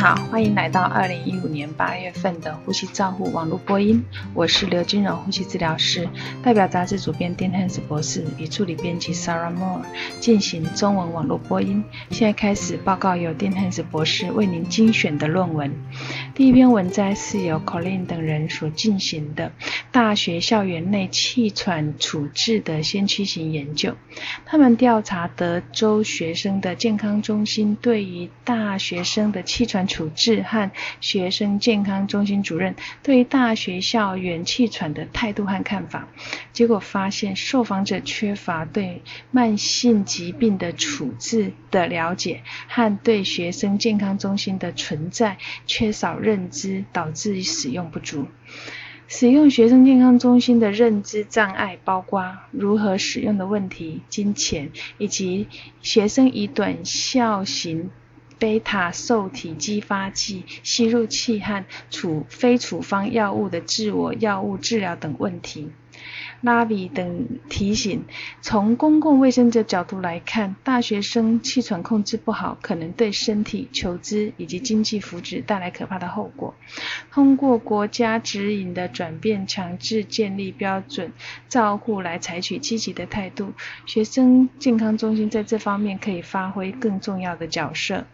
好，欢迎来到二零一五年八月份的呼吸照护网络播音。我是刘金荣呼吸治疗师，代表杂志主编丁汉斯博士与助理编辑 Sarah Moore 进行中文网络播音。现在开始报告由丁汉斯博士为您精选的论文。第一篇文摘是由 Colin 等人所进行的大学校园内气喘处置的先驱型研究。他们调查德州学生的健康中心对于大学生的气喘处置和学生健康中心主任对大学校园气喘的态度和看法，结果发现受访者缺乏对慢性疾病的处置的了解和对学生健康中心的存在缺少认知，导致使用不足。使用学生健康中心的认知障碍包括如何使用的问题、金钱，以及学生以短效型。贝塔受体激发剂、吸入器和处非处方药物的自我药物治疗等问题。拉比等提醒，从公共卫生的角度来看，大学生气喘控制不好，可能对身体、求知以及经济福祉带来可怕的后果。通过国家指引的转变，强制建立标准照护来采取积极的态度，学生健康中心在这方面可以发挥更重要的角色。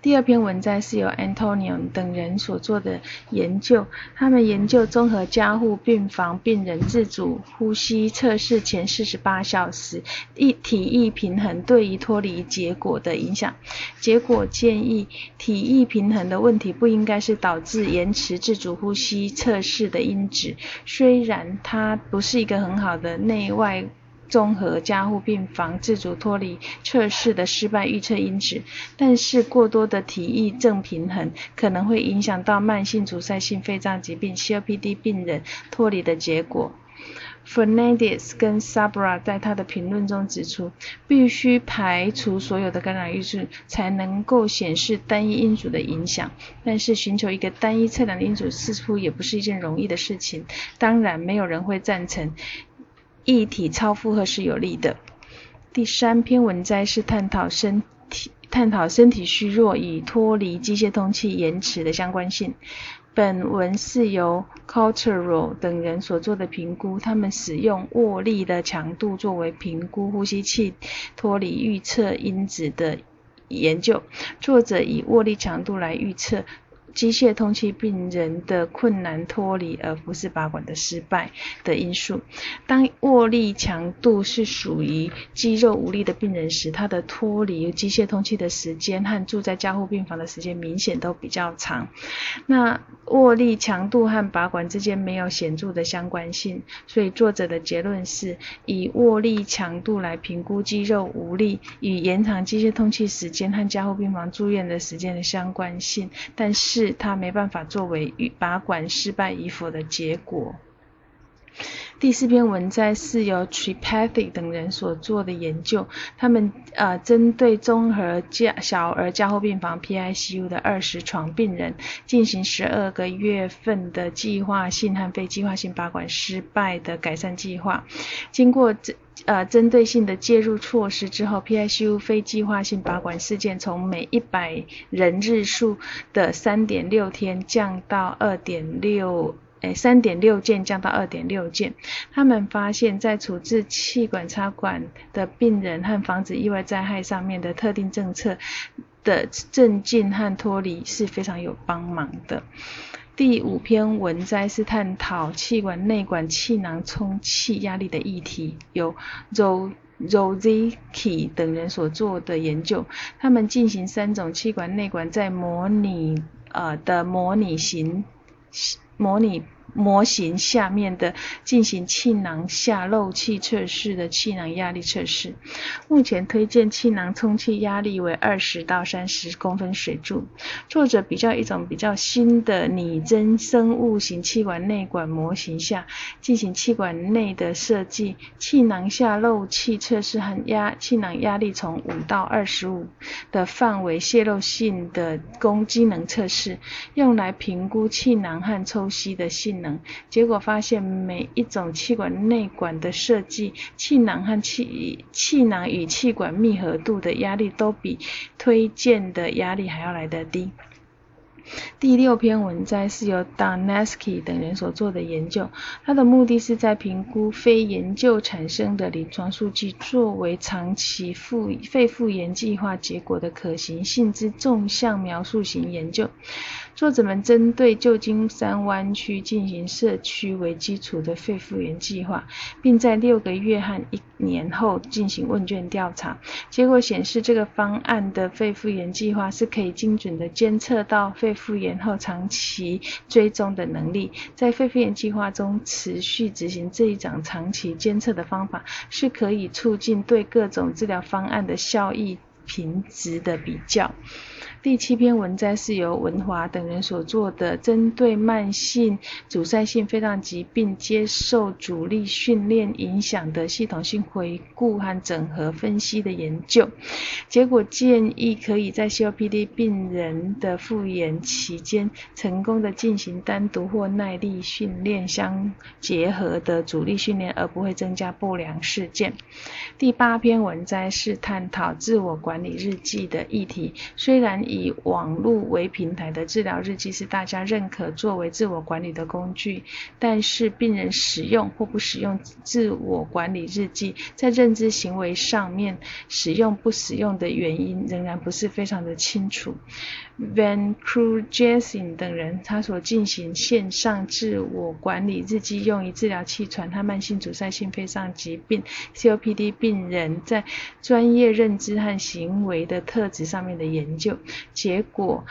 第二篇文摘是由 Antonio 等人所做的研究，他们研究综合加护病房病人自主呼吸测试前四十八小时一体液平衡对于脱离结果的影响。结果建议体液平衡的问题不应该是导致延迟自主呼吸测试的因子，虽然它不是一个很好的内外。综合加护病房自主脱离测试的失败预测因子，但是过多的体液正平衡可能会影响到慢性阻塞性肺脏疾病 （COPD） 病人脱离的结果。Fernandez 跟 Sabra 在他的评论中指出，必须排除所有的干扰因素才能够显示单一因素的影响，但是寻求一个单一测量的因素似乎也不是一件容易的事情。当然，没有人会赞成。液体超负荷是有利的。第三篇文摘是探讨身体探讨身体虚弱与脱离机械通气延迟的相关性。本文是由 Cultural 等人所做的评估，他们使用握力的强度作为评估呼吸器脱离预测因子的研究。作者以握力强度来预测。机械通气病人的困难脱离，而不是拔管的失败的因素。当握力强度是属于肌肉无力的病人时，他的脱离机械通气的时间和住在加护病房的时间明显都比较长。那握力强度和拔管之间没有显著的相关性，所以作者的结论是以握力强度来评估肌肉无力与延长机械通气时间和加护病房住院的时间的相关性，但是。是他没办法作为拔管失败与否的结果。第四篇文摘是由 Tripathy 等人所做的研究，他们呃针对综合加小儿加护病房 PICU 的二十床病人进行十二个月份的计划性和非计划性拔管失败的改善计划。经过针呃针对性的介入措施之后，PICU 非计划性拔管事件从每一百人日数的三点六天降到二点六。诶，三点六件降到二点六件。他们发现，在处置气管插管的病人和防止意外灾害上面的特定政策的镇静和脱离是非常有帮忙的。第五篇文摘是探讨气管内管气囊充气压力的议题，由 Ro Rozicki 等人所做的研究。他们进行三种气管内管在模拟呃的模拟型。模拟模型下面的进行气囊下漏气测试的气囊压力测试，目前推荐气囊充气压力为二十到三十公分水柱。作者比较一种比较新的拟真生物型气管内管模型下进行气管内的设计气囊下漏气测试和压气囊压力从五到二十五的范围泄漏性的功机能测试，用来评估气囊和抽吸的性能。能，结果发现每一种气管内管的设计，气囊和气气囊与气管密合度的压力都比推荐的压力还要来得低。第六篇文摘是由 Donesky 等人所做的研究，它的目的是在评估非研究产生的临床数据作为长期复肺复原计划结果的可行性之纵向描述型研究。作者们针对旧金山湾区进行社区为基础的肺复原计划，并在六个月和一年后进行问卷调查。结果显示，这个方案的肺复原计划是可以精准的监测到肺复原后长期追踪的能力。在肺复原计划中持续执行这一种长期监测的方法，是可以促进对各种治疗方案的效益评值的比较。第七篇文摘是由文华等人所做的，针对慢性阻塞性肺脏疾病接受阻力训练影响的系统性回顾和整合分析的研究。结果建议可以在 COPD 病人的复原期间，成功的进行单独或耐力训练相结合的阻力训练，而不会增加不良事件。第八篇文摘是探讨自我管理日记的议题，虽然。以网络为平台的治疗日记是大家认可作为自我管理的工具，但是病人使用或不使用自我管理日记，在认知行为上面使用不使用的原因仍然不是非常的清楚。Van Kruijsen 等人他所进行线上自我管理日记，用于治疗气喘和慢性阻塞性肺脏疾病 （COPD） 病人在专业认知和行为的特质上面的研究。结果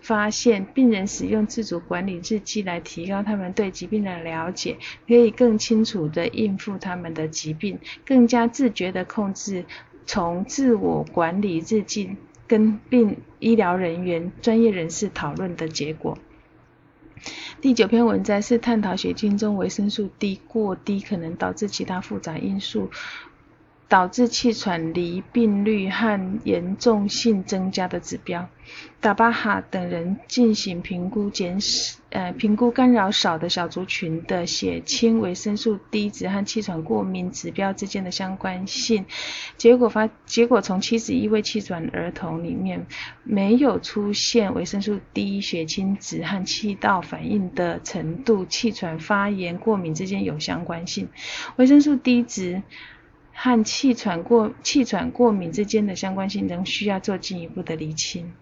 发现，病人使用自主管理日记来提高他们对疾病的了解，可以更清楚地应付他们的疾病，更加自觉地控制从自我管理日记跟病医疗人员、专业人士讨论的结果。第九篇文摘是探讨血清中维生素 D 过低可能导致其他复杂因素。导致气喘离病率和严重性增加的指标。达巴哈等人进行评估，减呃评估干扰少的小族群的血清维生素 D 值和气喘过敏指标之间的相关性。结果发结果从七十一位气喘儿童里面，没有出现维生素 D 血清值和气道反应的程度、气喘发炎、过敏之间有相关性。维生素 D 值。和气喘过气喘过敏之间的相关性仍需要做进一步的厘清。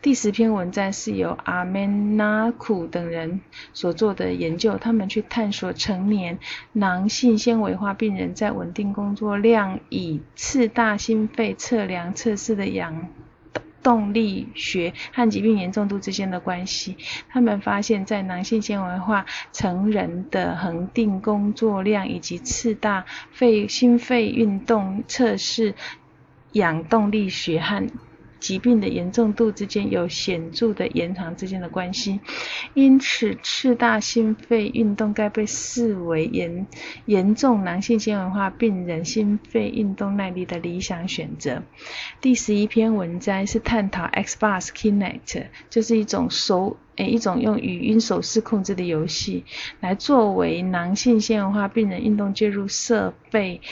第十篇文章是由阿曼纳库等人所做的研究，他们去探索成年囊性纤维化病人在稳定工作量以次大心肺测量测试的氧。动力学和疾病严重度之间的关系，他们发现，在男性纤维化成人的恒定工作量以及次大肺心肺运动测试氧动力学和。疾病的严重度之间有显著的延长之间的关系，因此次大心肺运动该被视为严严重囊性纤维化病人心肺运动耐力的理想选择。第十一篇文摘是探讨 Xbox Kinect，就是一种手诶一种用语音手势控制的游戏，来作为囊性纤维化病人运动介入设备。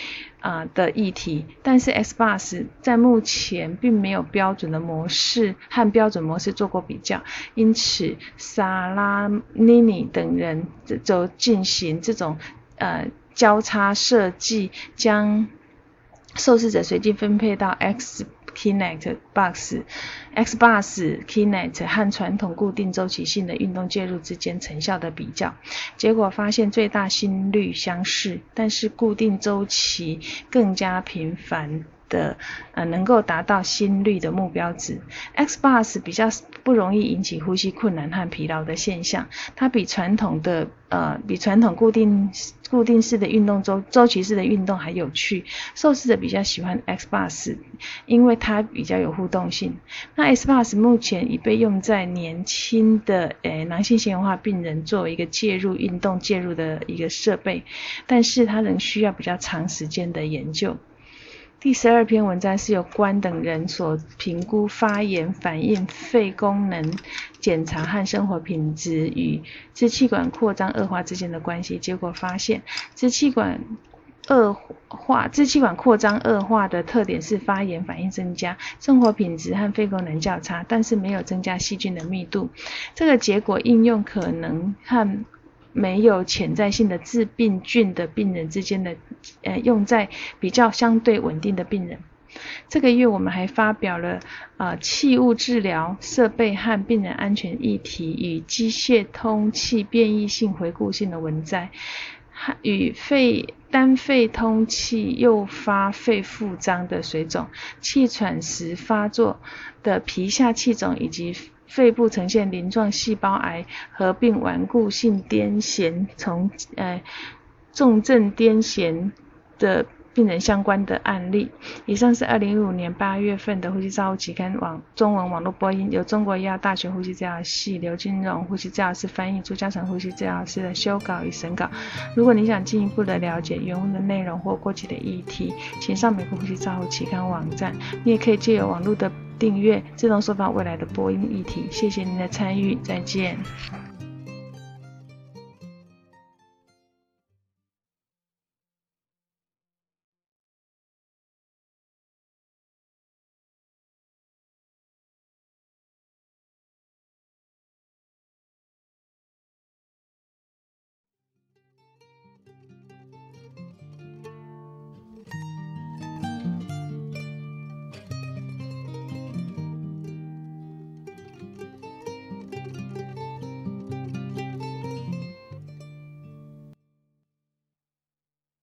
啊的议题，但是 S bus 在目前并没有标准的模式和标准模式做过比较，因此萨拉尼尼等人就进行这种呃交叉设计，将受试者随机分配到 X。Kinect Box、Xbox Kinect 和传统固定周期性的运动介入之间成效的比较，结果发现最大心率相似，但是固定周期更加频繁。的呃能够达到心率的目标值，Xbox 比较不容易引起呼吸困难和疲劳的现象，它比传统的呃比传统固定固定式的运动周周期式的运动还有趣，受试者比较喜欢 Xbox，因为它比较有互动性。那 Xbox 目前已被用在年轻的诶男性纤维化病人作为一个介入运动介入的一个设备，但是它仍需要比较长时间的研究。第十二篇文章是由关等人所评估发炎反应、肺功能检查和生活品质与支气管扩张恶化之间的关系。结果发现，支气管恶化、支气管扩张恶化的特点是发炎反应增加，生活品质和肺功能较差，但是没有增加细菌的密度。这个结果应用可能和没有潜在性的致病菌的病人之间的，呃，用在比较相对稳定的病人。这个月我们还发表了呃气雾治疗设备和病人安全议题与机械通气变异性回顾性的文摘，与肺单肺通气诱发肺复张的水肿，气喘时发作的皮下气肿以及。肺部呈现鳞状细胞癌合并顽固性癫痫，从呃重症癫痫的。病人相关的案例。以上是二零一五年八月份的《呼吸照护期刊》网中文网络播音，由中国医药大学呼吸治疗系刘金荣呼吸治疗师翻译，朱嘉诚呼吸治疗师的修稿与审稿。如果你想进一步的了解原文的内容或过去的议题，请上美国呼吸照护期刊网站。你也可以借由网络的订阅，自动收发未来的播音议题。谢谢您的参与，再见。